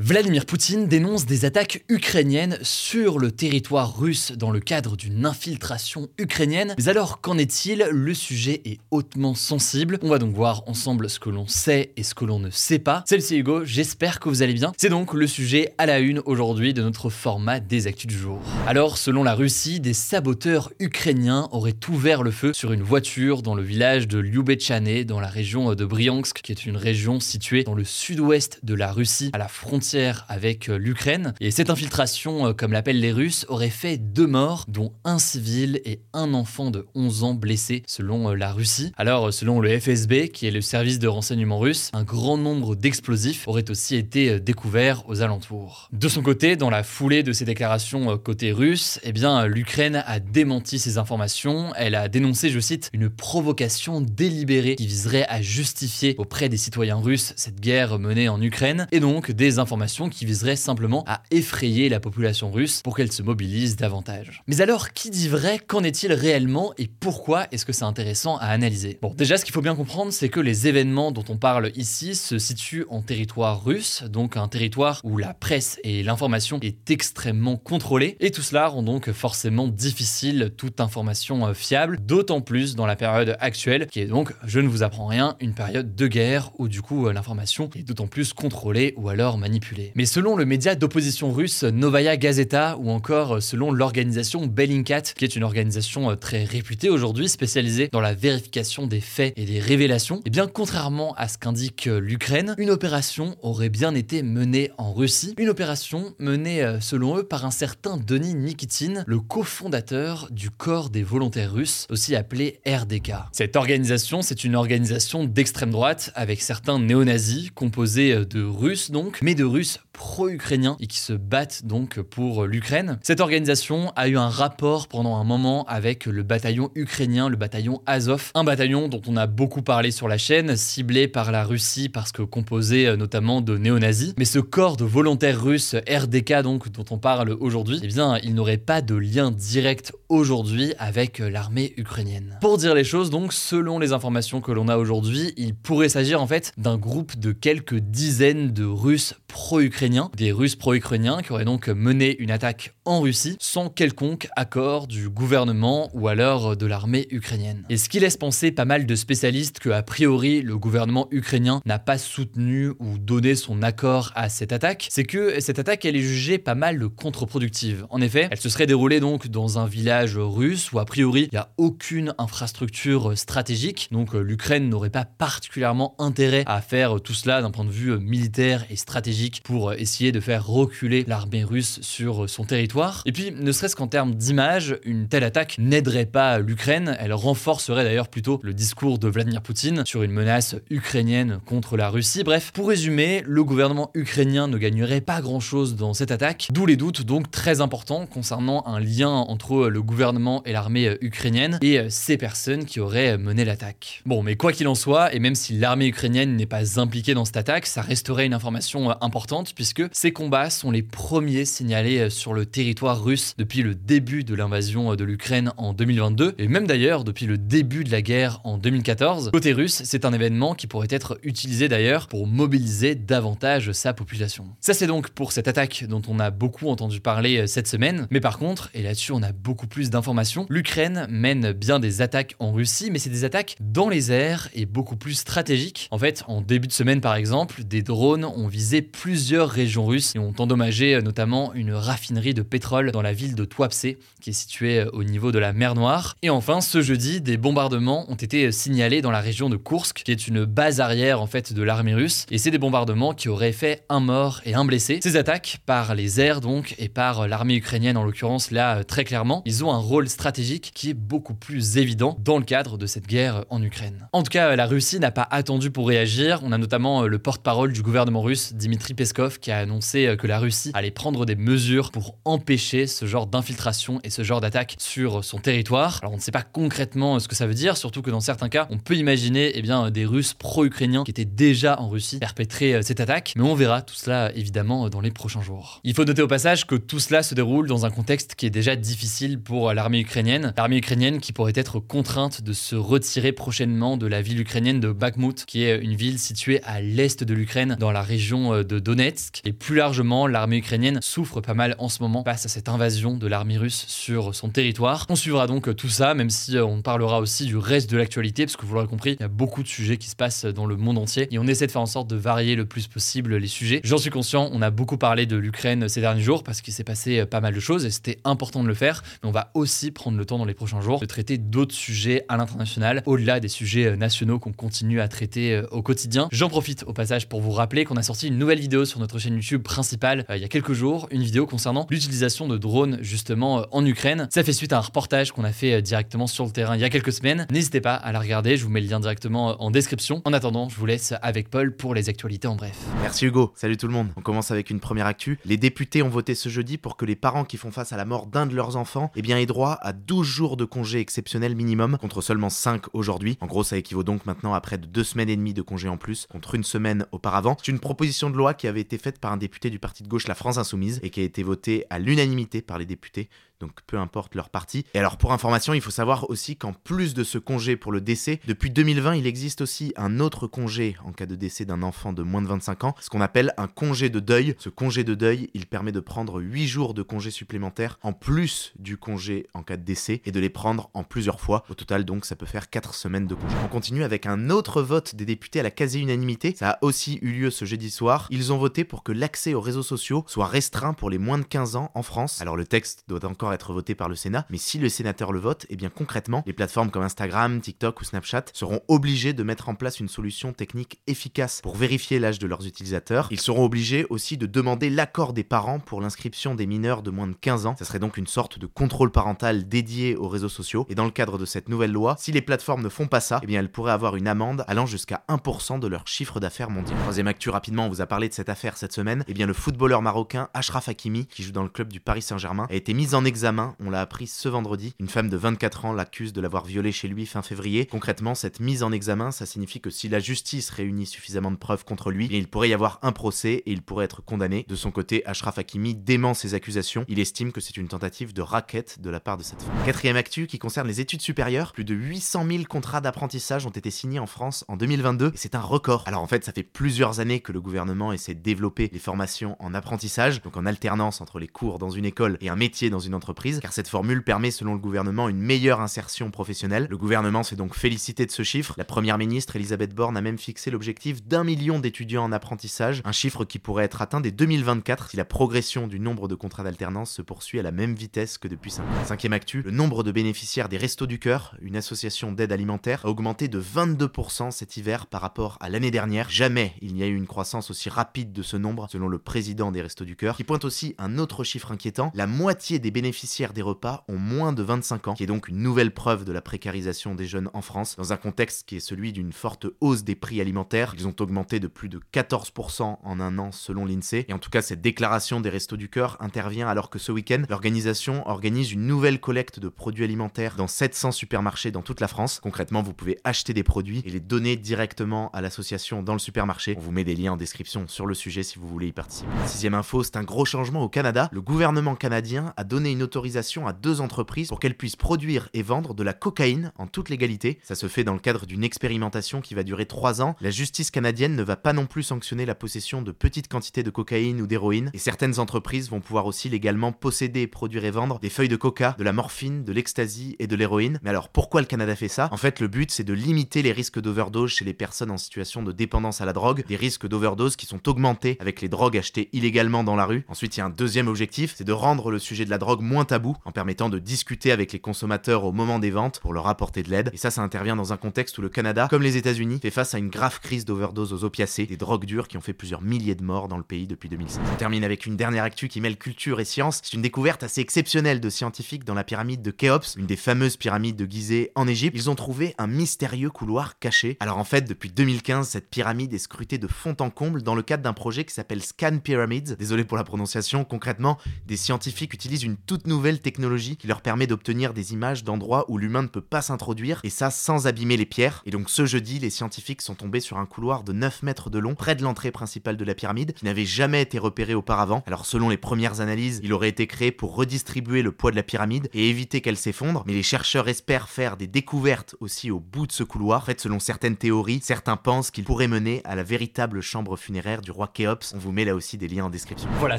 Vladimir Poutine dénonce des attaques ukrainiennes sur le territoire russe dans le cadre d'une infiltration ukrainienne. Mais alors, qu'en est-il? Le sujet est hautement sensible. On va donc voir ensemble ce que l'on sait et ce que l'on ne sait pas. C'est Hugo, j'espère que vous allez bien. C'est donc le sujet à la une aujourd'hui de notre format des actus du jour. Alors, selon la Russie, des saboteurs ukrainiens auraient ouvert le feu sur une voiture dans le village de Lyubechane, dans la région de Bryansk, qui est une région située dans le sud-ouest de la Russie, à la frontière avec euh, l'Ukraine. Et cette infiltration, euh, comme l'appellent les Russes, aurait fait deux morts, dont un civil et un enfant de 11 ans blessé, selon euh, la Russie. Alors, selon le FSB, qui est le service de renseignement russe, un grand nombre d'explosifs auraient aussi été découverts aux alentours. De son côté, dans la foulée de ces déclarations côté russe, eh bien, l'Ukraine a démenti ces informations. Elle a dénoncé, je cite, une provocation délibérée qui viserait à justifier auprès des citoyens russes cette guerre menée en Ukraine et donc des informations qui viserait simplement à effrayer la population russe pour qu'elle se mobilise davantage. Mais alors, qui dit vrai Qu'en est-il réellement et pourquoi est-ce que c'est intéressant à analyser? Bon, déjà, ce qu'il faut bien comprendre, c'est que les événements dont on parle ici se situent en territoire russe, donc un territoire où la presse et l'information est extrêmement contrôlée, et tout cela rend donc forcément difficile toute information euh, fiable, d'autant plus dans la période actuelle, qui est donc, je ne vous apprends rien, une période de guerre où du coup euh, l'information est d'autant plus contrôlée ou alors manipulée. Mais selon le média d'opposition russe Novaya Gazeta ou encore euh, selon l'organisation Bellingcat, qui est une organisation euh, très réputée aujourd'hui spécialisée dans la vérification des faits et des révélations, et eh bien contrairement à ce qu'indique euh, l'Ukraine, une opération aurait bien été menée en Russie, une opération menée selon eux par un certain Denis Nikitin, le cofondateur du corps des volontaires russes, aussi appelé RDK. Cette organisation, c'est une organisation d'extrême droite avec certains néo-nazis composés de Russes donc, mais de Russes pro-ukrainiens et qui se battent donc pour l'Ukraine. Cette organisation a eu un rapport pendant un moment avec le bataillon ukrainien, le bataillon Azov, un bataillon dont on a beaucoup parlé sur la chaîne, ciblé par la Russie parce que composé euh, notamment de néo-nazis. Mais ce corps de volontaires russes RDK donc dont on parle aujourd'hui, eh bien, il n'aurait pas de lien direct aujourd'hui avec euh, l'armée ukrainienne. Pour dire les choses donc, selon les informations que l'on a aujourd'hui, il pourrait s'agir en fait d'un groupe de quelques dizaines de Russes pro-ukrainiens, des Russes pro-ukrainiens qui auraient donc mené une attaque en Russie sans quelconque accord du gouvernement ou alors de l'armée ukrainienne. Et ce qui laisse penser pas mal de spécialistes que a priori le gouvernement ukrainien n'a pas soutenu ou donné son accord à cette attaque, c'est que cette attaque elle est jugée pas mal contre-productive. En effet, elle se serait déroulée donc dans un village russe où a priori il n'y a aucune infrastructure stratégique, donc l'Ukraine n'aurait pas particulièrement intérêt à faire tout cela d'un point de vue militaire et stratégique pour essayer de faire reculer l'armée russe sur son territoire. Et puis, ne serait-ce qu'en termes d'image, une telle attaque n'aiderait pas l'Ukraine, elle renforcerait d'ailleurs plutôt le discours de Vladimir Poutine sur une menace ukrainienne contre la Russie. Bref, pour résumer, le gouvernement ukrainien ne gagnerait pas grand-chose dans cette attaque, d'où les doutes donc très importants concernant un lien entre le gouvernement et l'armée ukrainienne et ces personnes qui auraient mené l'attaque. Bon, mais quoi qu'il en soit, et même si l'armée ukrainienne n'est pas impliquée dans cette attaque, ça resterait une information importante puisque ces combats sont les premiers signalés euh, sur le territoire russe depuis le début de l'invasion euh, de l'Ukraine en 2022 et même d'ailleurs depuis le début de la guerre en 2014. Côté russe, c'est un événement qui pourrait être utilisé d'ailleurs pour mobiliser davantage sa population. Ça c'est donc pour cette attaque dont on a beaucoup entendu parler euh, cette semaine, mais par contre, et là-dessus on a beaucoup plus d'informations, l'Ukraine mène bien des attaques en Russie, mais c'est des attaques dans les airs et beaucoup plus stratégiques. En fait, en début de semaine par exemple, des drones ont visé plusieurs régions russes et ont endommagé euh, notamment une raffinerie de pétrole dans la ville de Tuapse, qui est située au niveau de la mer Noire. Et enfin, ce jeudi, des bombardements ont été signalés dans la région de Kursk, qui est une base arrière en fait de l'armée russe. Et c'est des bombardements qui auraient fait un mort et un blessé. Ces attaques, par les airs donc, et par l'armée ukrainienne en l'occurrence, là très clairement, ils ont un rôle stratégique qui est beaucoup plus évident dans le cadre de cette guerre en Ukraine. En tout cas, la Russie n'a pas attendu pour réagir. On a notamment le porte-parole du gouvernement russe, Dimitri Peskov, qui a annoncé que la Russie allait prendre des mesures pour empêcher ce genre d'infiltration et ce genre d'attaque sur son territoire. Alors on ne sait pas concrètement ce que ça veut dire, surtout que dans certains cas, on peut imaginer eh bien, des Russes pro-ukrainiens qui étaient déjà en Russie perpétrer euh, cette attaque, mais on verra tout cela évidemment dans les prochains jours. Il faut noter au passage que tout cela se déroule dans un contexte qui est déjà difficile pour l'armée ukrainienne. L'armée ukrainienne qui pourrait être contrainte de se retirer prochainement de la ville ukrainienne de Bakhmut, qui est une ville située à l'est de l'Ukraine, dans la région euh, Donetsk. Et plus largement, l'armée ukrainienne souffre pas mal en ce moment face à cette invasion de l'armée russe sur son territoire. On suivra donc tout ça, même si euh, on parlera aussi du reste de l'actualité, parce que vous l'aurez compris, il y a beaucoup de sujets qui se passent dans le monde entier, et on essaie de faire en sorte de varier le plus possible les sujets. J'en suis conscient, on a beaucoup parlé de l'Ukraine ces derniers jours, parce qu'il s'est passé euh, pas mal de choses, et c'était important de le faire, mais on va aussi prendre le temps dans les prochains jours de traiter d'autres sujets à l'international, au-delà des sujets nationaux qu'on continue à traiter au quotidien. J'en profite au passage pour vous rappeler qu'on a sorti une nouvelle vidéo sur notre chaîne YouTube principale il y a quelques jours, une vidéo concernant l'utilisation de drones justement euh, en Ukraine. Ça fait suite à un reportage qu'on a fait euh, directement sur le terrain il y a quelques semaines. N'hésitez pas à la regarder, je vous mets le lien directement euh, en description. En attendant, je vous laisse avec Paul pour les actualités en bref. Merci Hugo, salut tout le monde. On commence avec une première actu. Les députés ont voté ce jeudi pour que les parents qui font face à la mort d'un de leurs enfants eh bien, aient droit à 12 jours de congé exceptionnel minimum contre seulement 5 aujourd'hui. En gros, ça équivaut donc maintenant à près de 2 semaines et demie de congé en plus contre une semaine auparavant. C'est une proposition de loi qui avait été faite par un député du parti de gauche La France Insoumise et qui a été votée à l'unanimité par les députés donc peu importe leur parti. Et alors pour information, il faut savoir aussi qu'en plus de ce congé pour le décès, depuis 2020, il existe aussi un autre congé en cas de décès d'un enfant de moins de 25 ans, ce qu'on appelle un congé de deuil. Ce congé de deuil, il permet de prendre 8 jours de congé supplémentaires en plus du congé en cas de décès et de les prendre en plusieurs fois. Au total donc ça peut faire 4 semaines de congé. On continue avec un autre vote des députés à la quasi-unanimité. Ça a aussi eu lieu ce jeudi soir. Ils ont voté pour que l'accès aux réseaux sociaux soit restreint pour les moins de 15 ans en France. Alors le texte doit encore être voté par le Sénat, mais si le sénateur le vote, et eh bien concrètement, les plateformes comme Instagram, TikTok ou Snapchat seront obligées de mettre en place une solution technique efficace pour vérifier l'âge de leurs utilisateurs. Ils seront obligés aussi de demander l'accord des parents pour l'inscription des mineurs de moins de 15 ans. Ça serait donc une sorte de contrôle parental dédié aux réseaux sociaux. Et dans le cadre de cette nouvelle loi, si les plateformes ne font pas ça, eh bien elles pourraient avoir une amende allant jusqu'à 1% de leur chiffre d'affaires mondial. Troisième actu rapidement, on vous a parlé de cette affaire cette semaine. Eh bien le footballeur marocain Ashraf Hakimi, qui joue dans le club du Paris Saint-Germain, a été mis en on l'a appris ce vendredi. Une femme de 24 ans l'accuse de l'avoir violé chez lui fin février. Concrètement, cette mise en examen, ça signifie que si la justice réunit suffisamment de preuves contre lui, il pourrait y avoir un procès et il pourrait être condamné. De son côté, Ashraf Hakimi dément ses accusations. Il estime que c'est une tentative de raquette de la part de cette femme. Quatrième actu qui concerne les études supérieures. Plus de 800 000 contrats d'apprentissage ont été signés en France en 2022 et c'est un record. Alors en fait, ça fait plusieurs années que le gouvernement essaie de développer les formations en apprentissage, donc en alternance entre les cours dans une école et un métier dans une entreprise, car cette formule permet selon le gouvernement une meilleure insertion professionnelle. Le gouvernement s'est donc félicité de ce chiffre. La première ministre Elisabeth Borne a même fixé l'objectif d'un million d'étudiants en apprentissage, un chiffre qui pourrait être atteint dès 2024 si la progression du nombre de contrats d'alternance se poursuit à la même vitesse que depuis 5 ans. Cinquième actu, le nombre de bénéficiaires des Restos du Cœur, une association d'aide alimentaire, a augmenté de 22% cet hiver par rapport à l'année dernière. Jamais il n'y a eu une croissance aussi rapide de ce nombre, selon le président des Restos du Cœur, qui pointe aussi un autre chiffre inquiétant, la moitié des bénéficiaires des repas ont moins de 25 ans, qui est donc une nouvelle preuve de la précarisation des jeunes en France, dans un contexte qui est celui d'une forte hausse des prix alimentaires. Ils ont augmenté de plus de 14% en un an selon l'INSEE. Et en tout cas, cette déclaration des Restos du Cœur intervient alors que ce week-end, l'organisation organise une nouvelle collecte de produits alimentaires dans 700 supermarchés dans toute la France. Concrètement, vous pouvez acheter des produits et les donner directement à l'association dans le supermarché. On vous met des liens en description sur le sujet si vous voulez y participer. Sixième info, c'est un gros changement au Canada. Le gouvernement canadien a donné une l'autorisation à deux entreprises pour qu'elles puissent produire et vendre de la cocaïne en toute légalité. Ça se fait dans le cadre d'une expérimentation qui va durer trois ans. La justice canadienne ne va pas non plus sanctionner la possession de petites quantités de cocaïne ou d'héroïne, et certaines entreprises vont pouvoir aussi légalement posséder, produire et vendre des feuilles de coca, de la morphine, de l'ecstasy et de l'héroïne. Mais alors pourquoi le Canada fait ça? En fait, le but c'est de limiter les risques d'overdose chez les personnes en situation de dépendance à la drogue, des risques d'overdose qui sont augmentés avec les drogues achetées illégalement dans la rue. Ensuite, il y a un deuxième objectif, c'est de rendre le sujet de la drogue moins tabou en permettant de discuter avec les consommateurs au moment des ventes pour leur apporter de l'aide. Et ça, ça intervient dans un contexte où le Canada, comme les États-Unis, fait face à une grave crise d'overdose aux opiacés, des drogues dures qui ont fait plusieurs milliers de morts dans le pays depuis 2005. On termine avec une dernière actu qui mêle culture et science. C'est une découverte assez exceptionnelle de scientifiques dans la pyramide de Khéops, une des fameuses pyramides de Gizeh en Égypte. Ils ont trouvé un mystérieux couloir caché. Alors en fait, depuis 2015, cette pyramide est scrutée de fond en comble dans le cadre d'un projet qui s'appelle Scan Pyramids. Désolé pour la prononciation. Concrètement, des scientifiques utilisent une toute nouvelle technologie qui leur permet d'obtenir des images d'endroits où l'humain ne peut pas s'introduire, et ça sans abîmer les pierres. Et donc ce jeudi, les scientifiques sont tombés sur un couloir de 9 mètres de long près de l'entrée principale de la pyramide, qui n'avait jamais été repéré auparavant. Alors selon les premières analyses, il aurait été créé pour redistribuer le poids de la pyramide et éviter qu'elle s'effondre, mais les chercheurs espèrent faire des découvertes aussi au bout de ce couloir. En fait, selon certaines théories, certains pensent qu'il pourrait mener à la véritable chambre funéraire du roi Khéops. On vous met là aussi des liens en description. Voilà,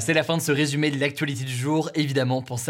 c'est la fin de ce résumé de l'actualité du jour. Évidemment, pensez